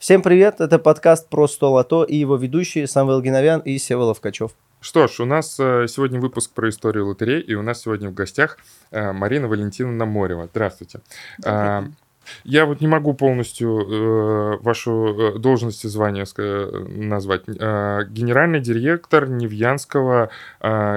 Всем привет, это подкаст про 100 лото и его ведущие Самвел Геновян и Сева Ловкачев. Что ж, у нас э, сегодня выпуск про историю лотерей, и у нас сегодня в гостях э, Марина Валентиновна Морева. Здравствуйте. А, я вот не могу полностью э, вашу должность и звание назвать. Генеральный директор Невьянского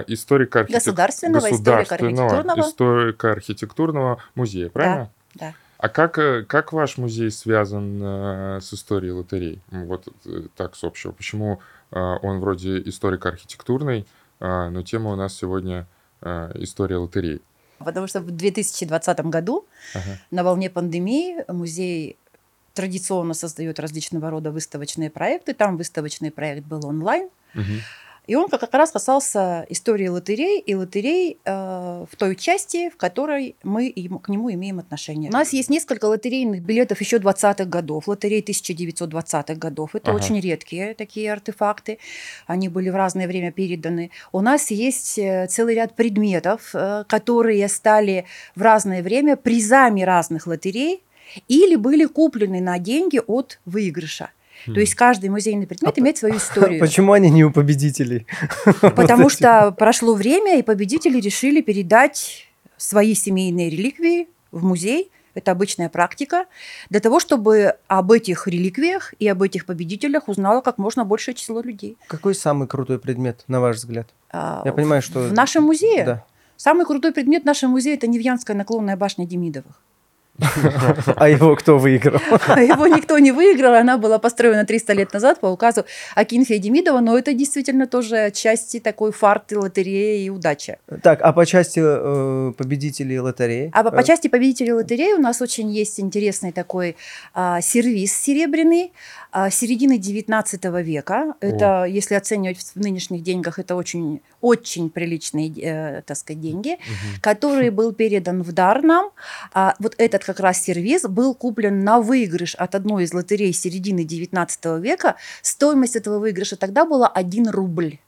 историко государственного, государственного историко-архитектурного музея, правильно? Да, да. А как, как ваш музей связан э, с историей лотерей? Вот э, так с общего. Почему э, он вроде историко-архитектурный, э, но тема у нас сегодня э, история лотерей? Потому что в 2020 году ага. на волне пандемии музей традиционно создает различного рода выставочные проекты. Там выставочный проект был онлайн. Угу. И он как раз касался истории лотерей и лотерей э, в той части, в которой мы к нему имеем отношение. У нас есть несколько лотерейных билетов еще 20-х годов, лотерей 1920-х годов. Это ага. очень редкие такие артефакты. Они были в разное время переданы. У нас есть э, целый ряд предметов, э, которые стали в разное время призами разных лотерей или были куплены на деньги от выигрыша. То есть каждый музейный предмет а имеет свою историю. Почему они не у победителей? Потому что прошло время, и победители решили передать свои семейные реликвии в музей. Это обычная практика. Для того, чтобы об этих реликвиях и об этих победителях узнало как можно большее число людей. Какой самый крутой предмет, на ваш взгляд? А, Я понимаю, что... В нашем музее? Да. Самый крутой предмет в нашем музее – это Невьянская наклонная башня Демидовых. А его кто выиграл? А его никто не выиграл. Она была построена 300 лет назад по указу Акинфия Демидова, но это действительно тоже части такой фарты, лотереи и удача. Так, а по части э, победителей лотереи? А по, по части победителей лотереи у нас очень есть интересный такой э, сервис серебряный э, середины 19 века. Это, О. если оценивать в нынешних деньгах, это очень, очень приличные, э, так сказать, деньги, угу. который был передан в дар нам. А вот этот как раз сервис был куплен на выигрыш от одной из лотерей середины 19 века. Стоимость этого выигрыша тогда была 1 рубль.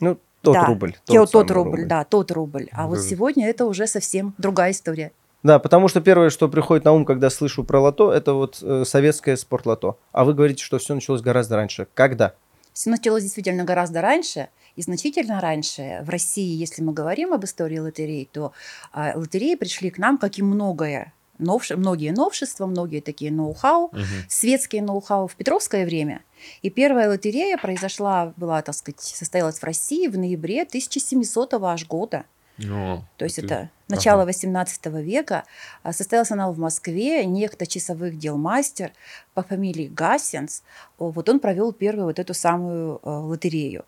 Ну, тот да, рубль. Тот, тот рубль, рубль, да, тот рубль. А да. вот сегодня это уже совсем другая история. Да, потому что первое, что приходит на ум, когда слышу про лото, это вот э, советское спортлото. А вы говорите, что все началось гораздо раньше. Когда? Все началось действительно гораздо раньше. И значительно раньше в России, если мы говорим об истории лотерей, то э, лотереи пришли к нам, как и многое новш... многие новшества, многие такие ноу-хау, угу. светские ноу-хау в Петровское время. И первая лотерея произошла, была, так сказать, состоялась в России в ноябре 1700 аж года. О, То есть это, это начало ага. 18 века. А, состоялась она в Москве. Некто часовых дел мастер по фамилии Гасенс. Вот он провел первую вот эту самую э, лотерею.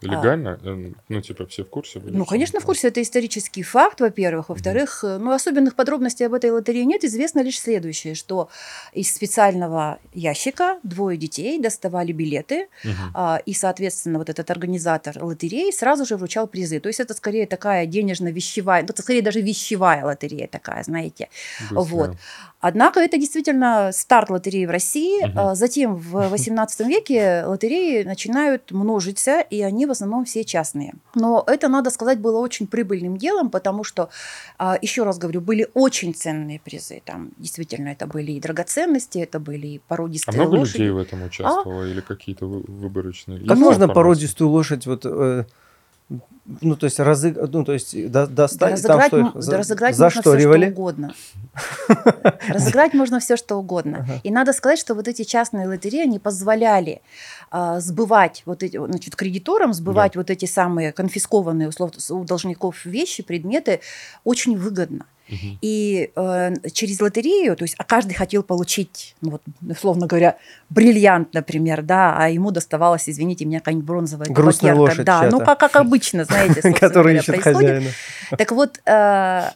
Легально? А, ну, типа, все в курсе были? Ну, конечно, в курсе. Это исторический факт, во-первых. Во-вторых, mm ну, особенных подробностей об этой лотерее нет. Известно лишь следующее, что из специального ящика двое детей доставали билеты, mm а, и, соответственно, вот этот организатор лотереи сразу же вручал призы. То есть это скорее такая денежно-вещевая, ну, это скорее даже вещевая лотерея такая, знаете. Быстро. Вот. Однако это действительно старт лотереи в России. Угу. Затем в 18 веке лотереи начинают множиться, и они в основном все частные. Но это, надо сказать, было очень прибыльным делом, потому что, а, еще раз говорю, были очень ценные призы. Там действительно это были и драгоценности, это были и породистые А много лошади. людей в этом участвовало а? или какие-то выборочные? Как можно породистую лошадь вот э, ну, то есть, разыг... ну, то есть до, достать, разыграть, там, что за, разыграть за можно что, все, ревали? что угодно. Разыграть можно все, что угодно. И надо сказать, что вот эти частные лотереи, они позволяли а, сбывать вот эти, значит, кредиторам сбывать вот эти самые конфискованные условно у должников вещи, предметы очень выгодно. И э, через лотерею, то есть, а каждый хотел получить, ну вот, условно говоря, бриллиант, например, да, а ему доставалось, извините меня, какая-нибудь бронзовая Грустная лошадь Да, ну как, как обычно, знаете, который ищет хозяина. Так вот, э,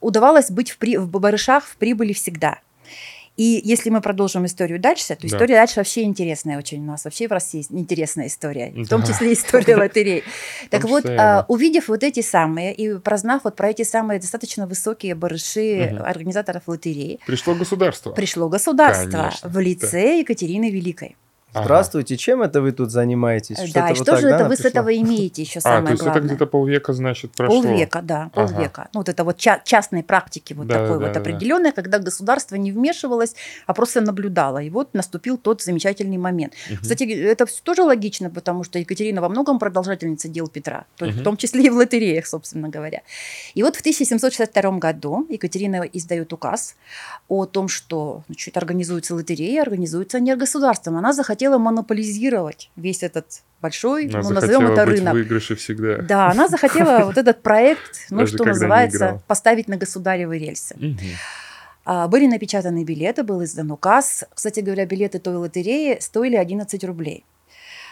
удавалось быть в, при, в барышах в прибыли всегда. И если мы продолжим историю дальше, то история да. дальше вообще интересная очень у нас. Вообще в России интересная история, в том числе история лотерей. Так вот, а, увидев вот эти самые и прознав вот про эти самые достаточно высокие барыши организаторов лотереи. Пришло государство. Пришло государство в лице Екатерины Великой. Здравствуйте, чем это вы тут занимаетесь? Да, Что-то и вот что же да, это вы с этого имеете еще А, самое то есть это главное? где-то полвека, значит, прошло. Полвека, да, Ага. полвека. Ну, вот это вот ча- частной практики вот Да, такой да, вот да, да. определенной, когда государство не вмешивалось, а просто наблюдало. И вот наступил тот замечательный момент. Мгм. Кстати, это всё тоже логично, потому что Екатерина во многом продолжательница дел Петра, то есть Мгм. в том числе и в лотереях, собственно говоря. И вот в 1762 году Екатерина издает указ о том, что значит, организуются лотереи, организуются не государством. Она захотела монополизировать весь этот большой, Она ну, назовем это быть рынок. выигрыше всегда. Да, она захотела вот этот проект, ну, что называется, поставить на государевы рельсы. А, Были напечатаны билеты, был издан указ. Кстати говоря, билеты той лотереи стоили 11 рублей.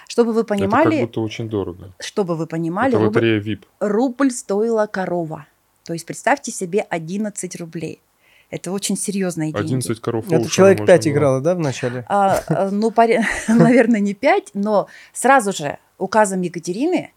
Чтобы вы Это как понимали, будто очень дорого. чтобы вы понимали, Это лотерея VIP. рубль стоила корова. То есть представьте себе 11 рублей. Это очень серьезные деньги. 11 коров Это человек можно 5 было. играло, да, в начале? А, а, ну, наверное, не 5, но сразу же указом Екатерины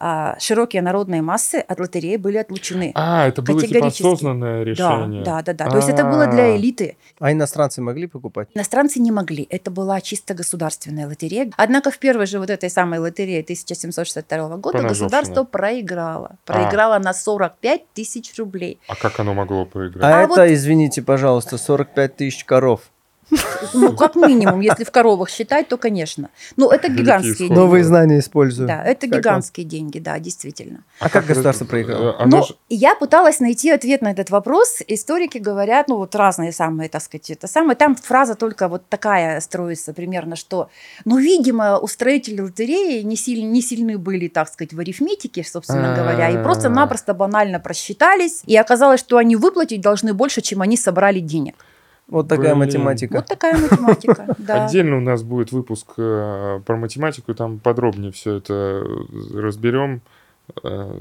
а, широкие народные массы от лотереи были отлучены. А, это было типа осознанное решение. Да, да, да, да. То есть это было для А. элиты. А иностранцы могли покупать? Иностранцы не могли. Это была чисто государственная лотерея. Однако в первой же вот этой самой лотерее 1762 года государство проиграло. Проиграло на 45 тысяч рублей. А как оно могло проиграть? А, А это, вот- извините, пожалуйста, 45 тысяч коров. Ну, как минимум, если в коровах считать, то, конечно. Ну, это гигантские деньги. Новые знания использую. Да, это Как гигантские деньги, да, действительно. А как государство проиграло? э, Оно Ну, ж- я пыталась найти ответ на этот вопрос. Историки говорят, ну, вот разные самые, так сказать, это самое. Там фраза только вот такая строится примерно, что, ну, видимо, устроители лотереи не, силь- не сильны были, так сказать, в арифметике, собственно говоря, и просто-напросто банально просчитались, и оказалось, что они выплатить должны больше, чем они собрали денег. Вот такая Блин. математика. Вот такая математика, да. Отдельно у нас будет выпуск э, про математику, там подробнее все это разберем. Э,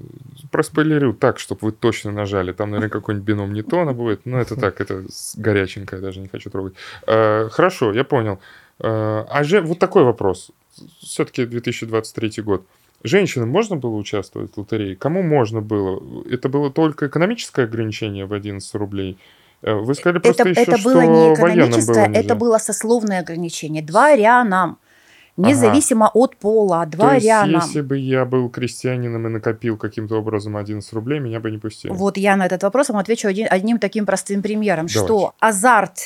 проспойлерю так, чтобы вы точно нажали. Там, наверное, какой-нибудь бином Ньютона будет. Но это так, это горяченькое, даже не хочу трогать. Э, хорошо, я понял. Э, а же вот такой вопрос. Все-таки 2023 год. Женщинам можно было участвовать в лотерее? Кому можно было? Это было только экономическое ограничение в 11 рублей? Э, Вы сказали просто Это, еще, это что было не экономическое, было нельзя. это было сословное ограничение. Дворянам. Независимо от пола, То есть, дворянам. если бы я был крестьянином и накопил каким-то образом 11 рублей, меня бы не пустили. Вот я на этот вопрос вам отвечу один- одним таким простым примером, Давайте. что азарт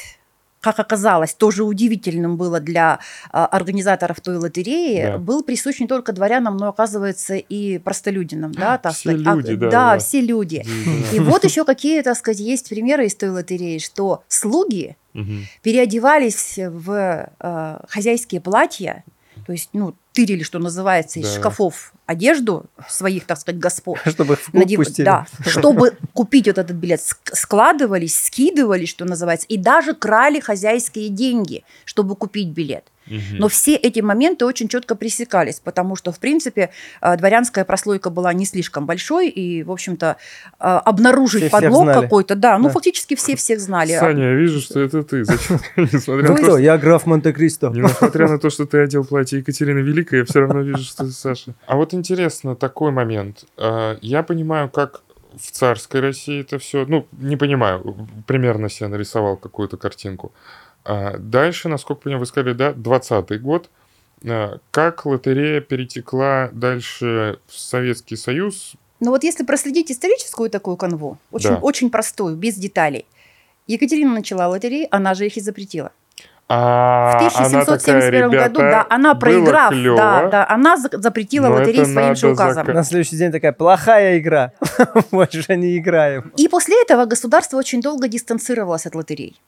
как оказалось, тоже удивительным было для а, организаторов той лотереи, Да. был присущ не только дворянам, но, оказывается, и простолюдинам, да, так Все сказать. А, люди, да, да, да. все люди. И вот еще какие, так сказать, есть примеры из той лотереи, что слуги переодевались в э, хозяйские платья, то есть, ну, тырили, что называется, из Да. шкафов одежду своих, так сказать, господ. Чтобы их в клуб Надев- пустили. Да, чтобы купить вот этот билет, ск- складывались, скидывались, что называется, и даже крали хозяйские деньги, чтобы купить билет. Но все эти моменты очень четко пресекались, потому что, в принципе, э, дворянская прослойка была не слишком большой, и, в общем-то, э, обнаружить Все подлог какой-то, да, ну, Да. фактически все всех знали. Саня, я вижу, что это ты. Зачем? Несмотря на то, что- Я граф Монте-Кристо. Несмотря на то, что ты одел платье Екатерины Великой, я все равно вижу, что ты Саша. А вот интересно такой момент. А, Я понимаю, как в царской России это все... Ну, не понимаю, примерно себе нарисовал какую-то картинку. А Дальше, насколько понимаю, вы сказали, да, 20 год. А, Как лотерея перетекла дальше в Советский Союз? Но вот если проследить историческую такую канву, очень, Да. очень простую, без деталей, Екатерина начала лотереи, она же их и запретила. А В она 1771 такая, году, да, она проиграв, клёво, да, да, она за- запретила лотереи своим же указом. зака- На следующий день такая плохая игра. Больше не играем. И после этого государство очень долго дистанцировалось от лотерей.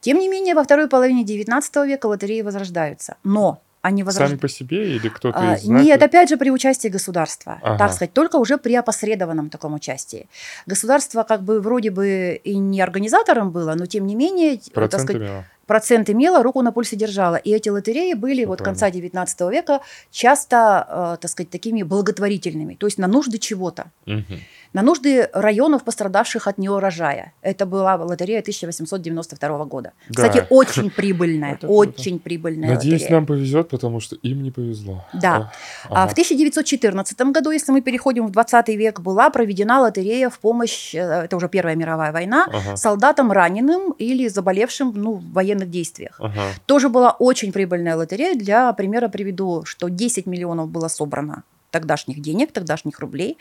Тем не менее, во второй половине XIX века лотереи возрождаются. Но они Сами возрождаются... по себе или кто-то А, из знати? Нет, опять же при участии государства, Ага. так сказать, только уже при опосредованном таком участии. Государство как бы вроде бы и не организатором было, но тем не менее, так Проценты сказать, имела? Процент имело, руку на пульсе держала. И эти лотереи были Всё вот правильно. конца XIX века часто, э, так сказать, такими благотворительными, то есть на нужды чего-то. Мгм. На нужды районов, пострадавших от неурожая. Это была лотерея 1892 года. Да. Кстати, очень прибыльная, очень прибыльная Надеюсь, лотерея. нам повезет, потому что им не повезло. Да. А Ага. в 1914 году, если мы переходим в 20 век, была проведена лотерея в помощь, э, это уже Первая мировая война, Ага. солдатам раненым или заболевшим ну, в военных действиях. Ага. Тоже была очень прибыльная лотерея. Для примера приведу, что 10 миллионов было собрано тогдашних денег, тогдашних рублей.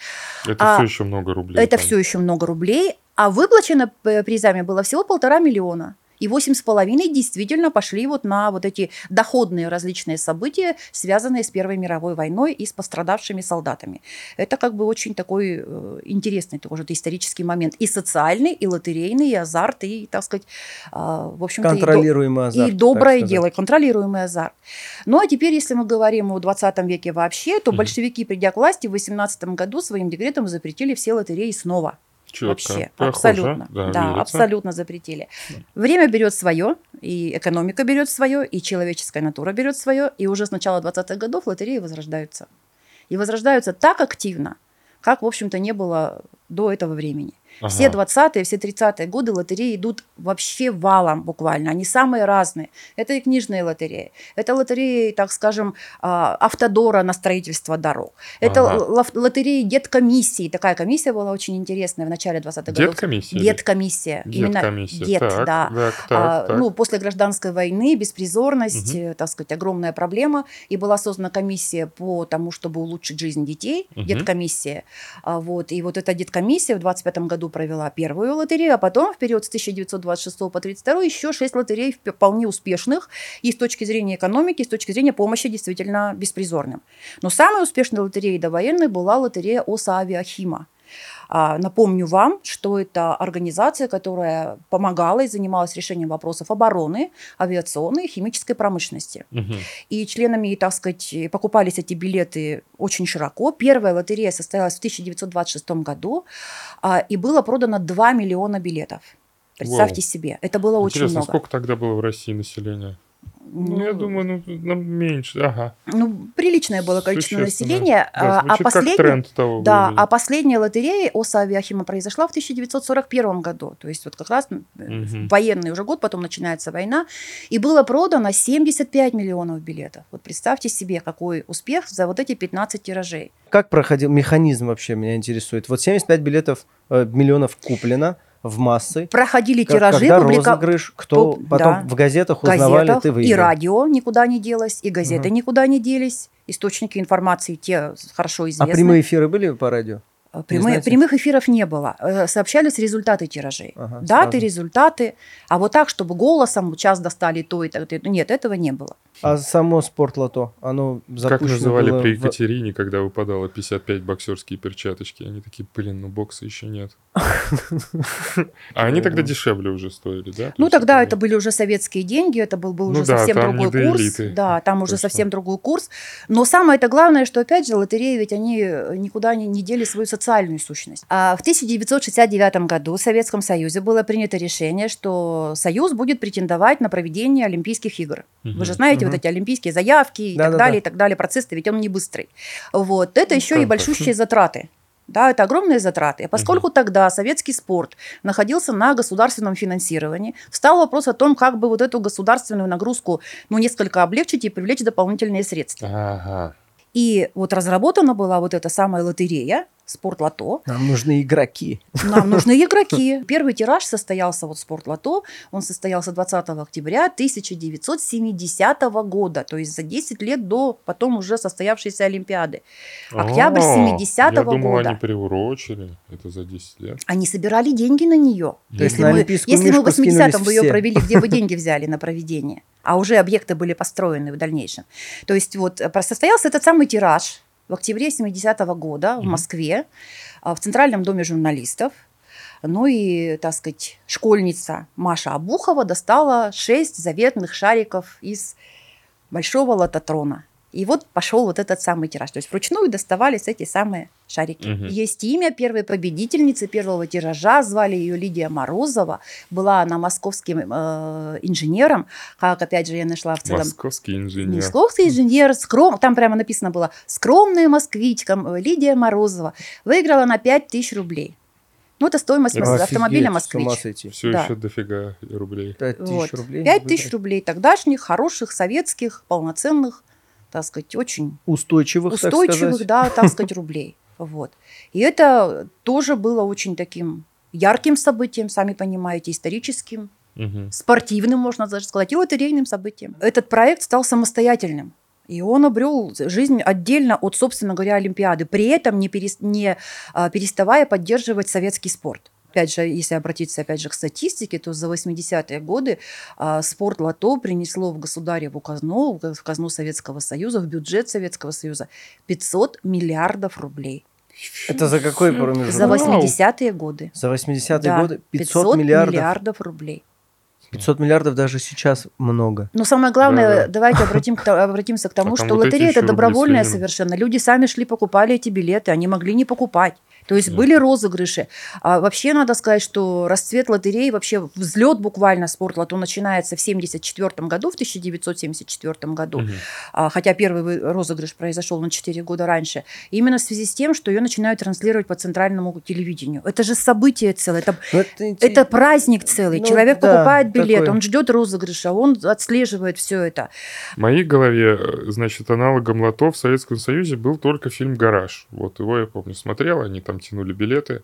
Это А, все еще много рублей. Это там. все еще много рублей, а выплачено призами было всего полтора миллиона. И восемь с половиной действительно пошли вот на вот эти доходные различные события, связанные с Первой мировой войной и с пострадавшими солдатами. Это как бы очень такой э, интересный тоже исторический момент. И социальный, и лотерейный, и азарт, и, так сказать, а, в общем-то, и Контролируемый азарт. и доброе дело, и контролируемый азарт. Ну а теперь, если мы говорим о 20 веке вообще, то большевики, придя к власти, в 18 году своим декретом запретили все лотереи снова. Чётко. Вообще, Похоже, абсолютно. Да, Да, верится. абсолютно запретили. Время берет свое, и экономика берет свое, и человеческая натура берет свое, и уже с начала 20-х годов лотереи возрождаются. И возрождаются так активно, как, в общем-то, не было до этого времени. Все Ага. 20-е, все 30-е годы лотереи идут вообще валом буквально. Они самые разные. Это и книжные лотереи. Это лотереи, так скажем, а, автодора на строительство дорог. Это Ага. ло- лотереи деткомиссии. Такая комиссия была очень интересная в начале 20-х годов. Деткомиссия? Деткомиссия. Деткомиссия. дет, Так, да. так, так, А, так. Ну, после гражданской войны беспризорность, э, так сказать, огромная проблема. И была создана комиссия по тому, чтобы улучшить жизнь детей. Мгм. Деткомиссия. А, вот. И вот эта деткомиссия в 25 году провела первую лотерею, а потом в период с 1926 по 1932 еще шесть лотерей вп- вполне успешных и с точки зрения экономики, и с точки зрения помощи действительно беспризорным. Но самой успешной лотереей довоенной была лотерея ОСА «Авиахима». А, Напомню вам, что это организация, которая помогала и занималась решением вопросов обороны, авиационной и химической промышленности. Мгм. И членами, так сказать, покупались эти билеты очень широко. Первая лотерея состоялась в 1926 году, а, и было продано 2 миллиона билетов. Представьте Вау. себе, это было очень Интересно, много. сколько тогда было в России населения? Ну, я думаю, ну, нам меньше. Ага. ну, приличное было количество населения. Да, а, а звучит как последняя- тренд того Да, времени. а последняя лотерея ОСА Авиахима произошла в 1941 году. То есть вот как раз Мгм. военный уже год, потом начинается война. И было продано 75 миллионов билетов. Вот представьте себе, какой успех за вот эти 15 тиражей. Как проходил механизм вообще меня интересует? Вот 75 билетов, э, миллионов куплено в массы. Проходили Как- тиражи, когда публика- розыгрыш, кто пуб- потом да. в газетах узнавали, газетах, ты и выиграл. радио никуда не делось, и газеты Мгм. никуда не делись. Источники информации те хорошо А известны. прямые эфиры были по радио? А, Прямые- знаете? прямых эфиров не было. Э, Сообщались результаты тиражей. Ага, Даты, сразу. результаты. А вот так, чтобы голосом час достали то и так. то- Нет, этого не было. А само спортлото, оно Как называли было при в- Екатерине, когда выпадало 55 боксерские перчаточки? Они такие, блин, ну бокса еще нет. А они тогда дешевле уже стоили, да? Ну, тогда это были уже советские деньги, это был, был Ну уже совсем другой курс. Да, там уже совсем другой курс. Но самое это главное, что, опять же, лотереи ведь они никуда не дели свою социальную сущность. А в 1969 году в Советском Союзе было принято решение, что Союз будет претендовать на проведение Олимпийских игр. Вы же знаете, Мгм. вот эти олимпийские заявки и так Да-да-да. далее, и так далее. Процесс ведь он не быстрый. Вот. Это Ну, еще и большущие затраты. Да, это огромные затраты. А поскольку тогда советский спорт находился на государственном финансировании, встал вопрос о том, как бы вот эту государственную нагрузку ну, несколько облегчить и привлечь дополнительные средства. Ага. И вот разработана была вот эта самая лотерея, спортлото. Нам нужны игроки. Нам нужны игроки. Первый тираж состоялся, вот спортлото, он состоялся 20 октября 1970 года, то есть за 10 лет до потом уже состоявшейся Олимпиады. Октябрь А, 70-го Я думал, года. они приурочили. Это за 10 лет. Они собирали деньги на нее. Если, мы, если мы в мишку 80-м скинулись бы ее провели, где вы деньги взяли на проведение? А уже объекты были построены в дальнейшем. То есть вот э, состоялся этот самый тираж в октябре 70-го года в Мгм. Москве, а, в Центральном доме журналистов. Ну и, так сказать, школьница Маша Абухова достала шесть заветных шариков из большого лототрона. И вот пошел вот этот самый тираж. То есть вручную доставались эти самые шарики. Мгм. Есть имя первой победительницы первого тиража, звали ее Лидия Морозова. Была она московским э, инженером, как опять же я нашла в целом. Московский инженер. Московский инженер, скром... там прямо написано было «Скромная москвичка Лидия Морозова выиграла на 5000 рублей». Ну, это стоимость мос- Офигеть, автомобиля «Москвич». Все Да. еще дофига рублей. Пять тысяч Вот. рублей. 5 тысяч рублей тогдашних, хороших, советских, полноценных, так сказать, очень Устойчивых, так устойчивых, сказать. да, так сказать, рублей. Вот. И это тоже было очень таким ярким событием, сами понимаете, историческим, Мгм. спортивным, можно даже сказать, и лотерейным событием. Этот проект стал самостоятельным. И он обрел жизнь отдельно от, собственно говоря, Олимпиады, при этом не, перес- не а, переставая поддерживать советский спорт. Опять же, если обратиться опять же к статистике, то за 80-е годы а, спорт лото принесло в государеву казну, в казну Советского Союза, в бюджет Советского Союза 500 миллиардов рублей. Это за какой промежуток? За Вау. 80-е годы. За 80-е Да, годы 500, миллиардов. рублей. 500 миллиардов даже сейчас много. Но самое главное, Да-да. давайте обратим к обратимся к тому, А что лотерея это добровольная совершенно. Люди сами шли, покупали эти билеты, они могли не покупать. То есть Мгм. были розыгрыши. А вообще надо сказать, что расцвет лотереи, вообще взлет буквально спортлото начинается в 1974 году, в 1974 году. Мгм. А, хотя первый вы- розыгрыш произошел на 4 года раньше, именно в связи с тем, что ее начинают транслировать по центральному телевидению. Это же событие целое, это, Но это, это праздник целый. Ну Человек да, покупает билет, такой. он ждет розыгрыша, он отслеживает все это. В моей голове, э, значит, аналогом лото в Советском Союзе был только фильм «Гараж». Вот его я помню смотрел, они там тянули билеты,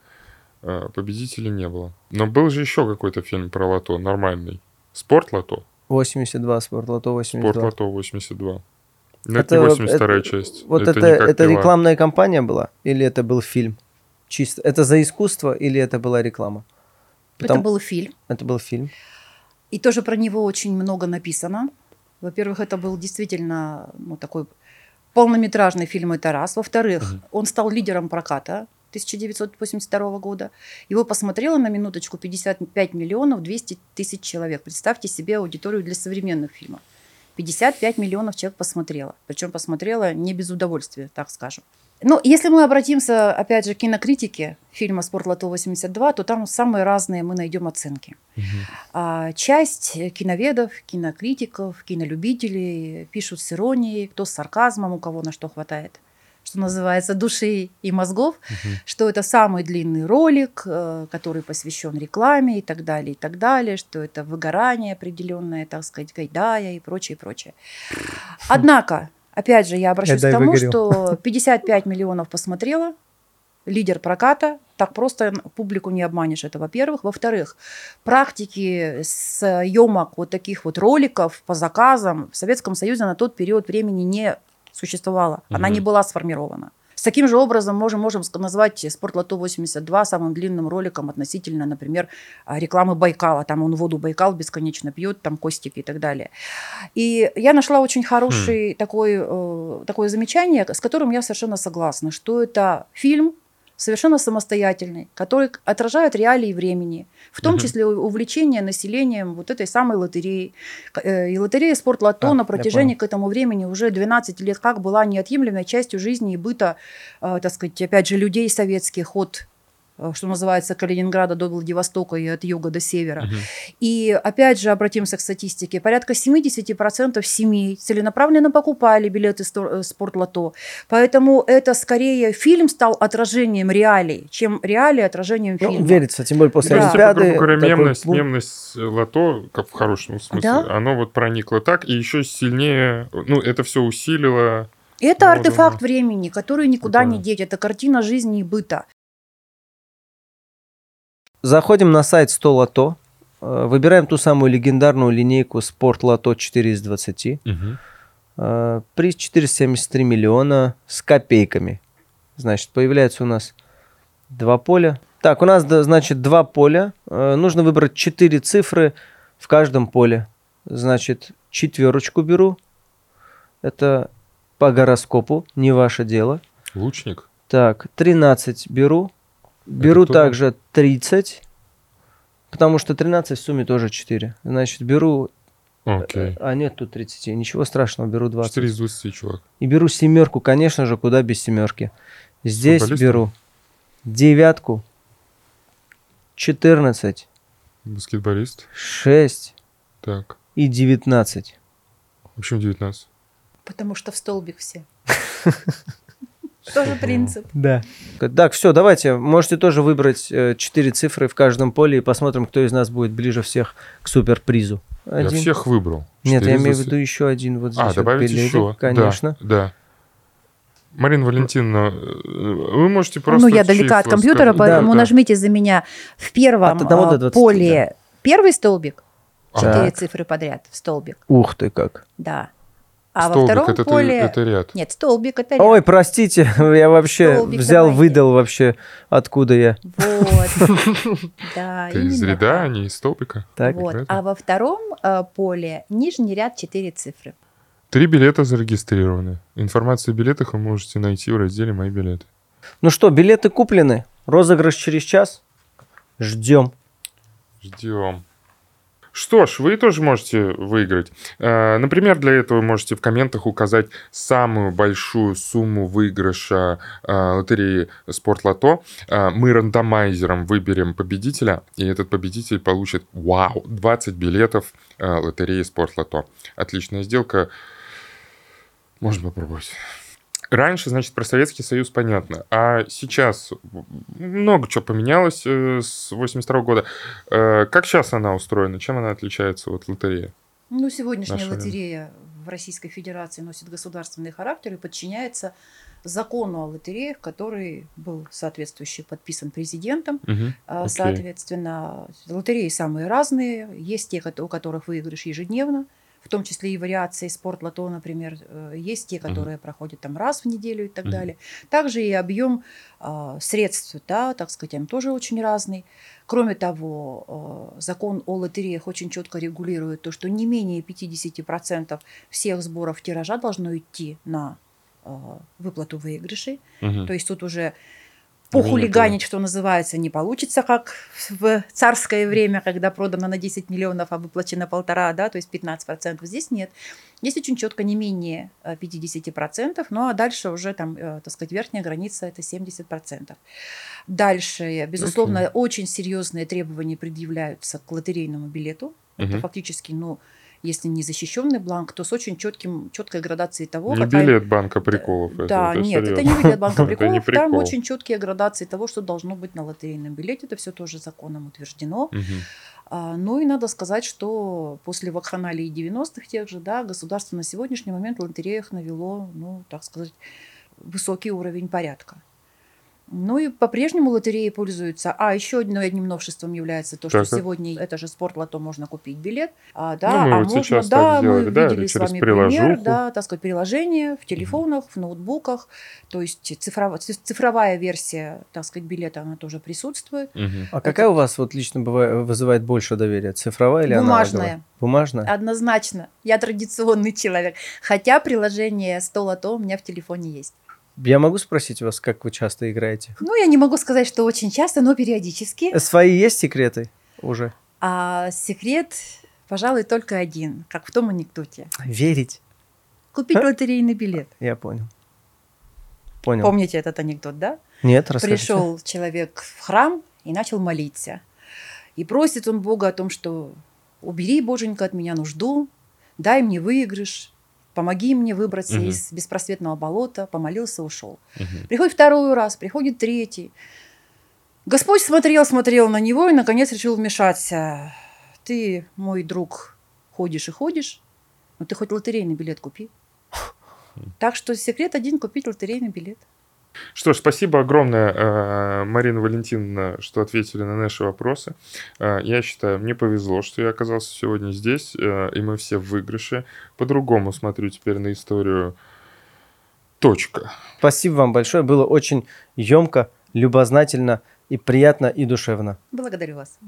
а победителей не было. Но был же еще какой-то фильм про лото, нормальный. «Спорт лото». 82, спортлото 82. «Спорт лото 82». Ну, это, не 82 это- часть. Вот это, это пила. рекламная кампания была? Или это был фильм? Чисто. Это за искусство или это была реклама? Потому- Это был фильм. Это был фильм. И тоже про него очень много написано. Во-первых, это был действительно ну, такой полнометражный фильм, это раз. Во-вторых, Мгм. он стал лидером проката 1982 года. Его посмотрело на минуточку 55 миллионов 200 тысяч человек. Представьте себе аудиторию для современных фильмов. 55 миллионов человек посмотрело. Причем посмотрело не без удовольствия, так скажем. Ну, если мы обратимся, опять же, к кинокритике фильма «Спортлото-82», то там самые разные мы найдем оценки. А часть киноведов, кинокритиков, кинолюбителей пишут с иронией, кто с сарказмом, у кого на что хватает, что называется, души и мозгов, Мгм. что это самый длинный ролик, э, который посвящен рекламе и так далее, и так далее, что это выгорание определенное, так сказать, гайдая и прочее, прочее. Однако, опять же, я обращусь Эдай к тому, что 55 миллионов посмотрело, лидер проката, так просто публику не обманешь, это во-первых. Во-вторых, практики съемок вот таких вот роликов по заказам в Советском Союзе на тот период времени не существовало. Она Мгм. не была сформирована. С таким же образом можем, можем назвать «Спортлото 82» самым длинным роликом относительно, например, а, рекламы Байкала. Там он воду Байкал бесконечно пьет, там костики и так далее. И я нашла очень хороший такой, э, такое замечание, с которым я совершенно согласна, что это фильм совершенно самостоятельный, который отражает реалии времени, в том Мгм. числе увлечение населением вот этой самой лотереи. Э, И лотерея «Спортлото» А, на протяжении к этому времени уже 12 лет как была неотъемлемой частью жизни и быта, э, так сказать, опять же, людей советских от что называется, Калининграда до Владивостока и от юга до севера. Мгм. И опять же обратимся к статистике. Порядка 70% семей целенаправленно покупали билеты э, спортлото. Поэтому это скорее фильм стал отражением реалий, чем реалии отражением Ну, фильма. верится, тем более после Да. Олимпиады. грубо говоря, такой мемность, мемность лото, как в хорошем смысле, Да. оно вот проникло так, и еще сильнее, ну, это все усилило. Это Ну, артефакт да. времени, который никуда не Прикольно. деть. Это картина жизни и быта. Заходим на сайт 100 лото, э, выбираем ту самую легендарную линейку Спорт Лото 4 из 20. Э, Приз 473 миллиона с копейками. Значит, появляется у нас два поля. Так, у нас, значит, два поля. Э, Нужно выбрать четыре цифры в каждом поле. Значит, четверочку беру. Это по гороскопу, не ваше дело. Лучник? Так, 13 беру. Беру кто? также 30, потому что 13 в сумме тоже 4. Значит, беру Окей. А нет тут 30. Ничего страшного, беру 20. 4 из 20, чувак. И беру семерку, конечно же, куда без семерки. Здесь Футболист? беру девятку, 14, Баскетболист. 6 Так. и 19. Почему 19? Потому что в столбик все. Тоже принцип. Да. Так, все, давайте. Можете тоже выбрать 4 цифры в каждом поле и посмотрим, кто из нас будет ближе всех к суперпризу. Я Один. всех выбрал. Нет, Четыре я имею в 20. виду еще один вот здесь. А, вот добавить билетик, еще. Конечно. Да, да. Марина Валентиновна, э, вы можете просто... ну, я далека от компьютера, сказать. поэтому Да, нажмите за меня в первом а, до 20, поле первый столбик, да. четыре цифры подряд в столбик, Ух ты как. да. А во Столбик, втором это, поле... это ряд. Нет, столбик это Ой, ряд. простите, я вообще Столбик взял, выдал вообще, откуда я. Вот. Да, Это из ряда, а не из столбика. Так. Вот. это? А во втором э, поле нижний ряд четыре цифры. Три билета зарегистрированы. Информацию о билетах вы можете найти в разделе «Мои билеты». Ну что, билеты куплены. Розыгрыш через час. Ждем. Ждем. Что ж, вы тоже можете выиграть. Э, Например, для этого можете в комментах указать самую большую сумму выигрыша э, лотереи Спортлото. Э, Мы рандомайзером выберем победителя, и этот победитель получит, вау, 20 билетов лотереи Спортлото. Отличная сделка. Можно попробовать. Раньше, значит, про Советский Союз понятно. А сейчас много чего поменялось э, с 82 года. Э, Как сейчас она устроена? Чем она отличается от лотереи? Ну, сегодняшняя время. лотерея в Российской Федерации носит государственный характер и подчиняется закону о лотереях, который был соответствующий подписан президентом. Окей. Соответственно, лотереи самые разные. Есть те, у которых выигрыш ежедневно, в том числе и вариации спорт-лото, например. Э, Есть те, которые проходят там раз в неделю и так Мгм. далее. Также и объем а, средств, да, так сказать, он тоже очень разный. Кроме того, э, закон о лотереях очень четко регулирует то, что не менее 50% всех сборов тиража должно идти на э, выплату выигрышей. Мгм. То есть тут уже похулиганить, что называется, не получится, как в царское время, когда продано на 10 миллионов, а выплачено полтора, да, то есть 15%. Здесь нет. Здесь очень четко не менее э, 50%, ну а дальше уже там, э, так сказать, верхняя граница это 70%. Дальше, э, безусловно, Окей. очень серьезные требования предъявляются к лотерейному билету. Это Мгм. фактически, ну, если не защищенный бланк, то с очень четким, четкой градацией того, Не какая- билет банка приколов. это- да, это нет, это серьезно. не билет банка Это приколов. Там прикол. очень четкие градации того, что должно быть на лотерейном билете. Это все тоже законом утверждено. Мгм. А, Ну и надо сказать, что после вакханалии 90-х тех же, да, государство на сегодняшний момент в лотереях навело, ну, так сказать, высокий уровень порядка. Ну и по-прежнему лотереи пользуются. А еще одно- одним новшеством является то, что Так, сегодня это же спорт-лото можно купить билет. А, да, Ну, мы а вот можно, сейчас да, так мы сделали, да, видели с вами пример, приложуху. да, так сказать, приложение в телефонах, в ноутбуках. То есть цифров- ци- цифровая версия, так сказать, билета, она тоже присутствует. Мгм. А какая у вас вот лично бывает, вызывает больше доверия? Цифровая или Бумажная. аналоговая? Бумажная? Однозначно. Я традиционный человек. Хотя приложение 100 лото у меня в телефоне есть. Я могу спросить вас, как вы часто играете? Ну, я не могу сказать, что очень часто, но периодически. Свои есть секреты уже? А секрет, пожалуй, только один, как в том анекдоте. Верить? Купить А? лотерейный билет. Я понял. Понял. Помните этот анекдот, да? Нет, расскажите. Пришел человек в храм и начал молиться. И просит он Бога о том, что убери, Боженька, от меня нужду, дай мне выигрыш, помоги мне выбраться Мгм. из беспросветного болота. Помолился, ушел. Мгм. Приходит второй раз, приходит третий. Господь смотрел, смотрел на него и, наконец, решил вмешаться. Ты, мой друг, ходишь и ходишь, но ты хоть лотерейный билет купи. Так что секрет один – купить лотерейный билет. Что ж, спасибо огромное, э, Марина Валентиновна, что ответили на наши вопросы. Э, Я считаю, мне повезло, что я оказался сегодня здесь, э, и мы все в выигрыше. По-другому смотрю теперь на историю. Точка. Спасибо вам большое. Было очень емко, любознательно и приятно и душевно. Благодарю вас.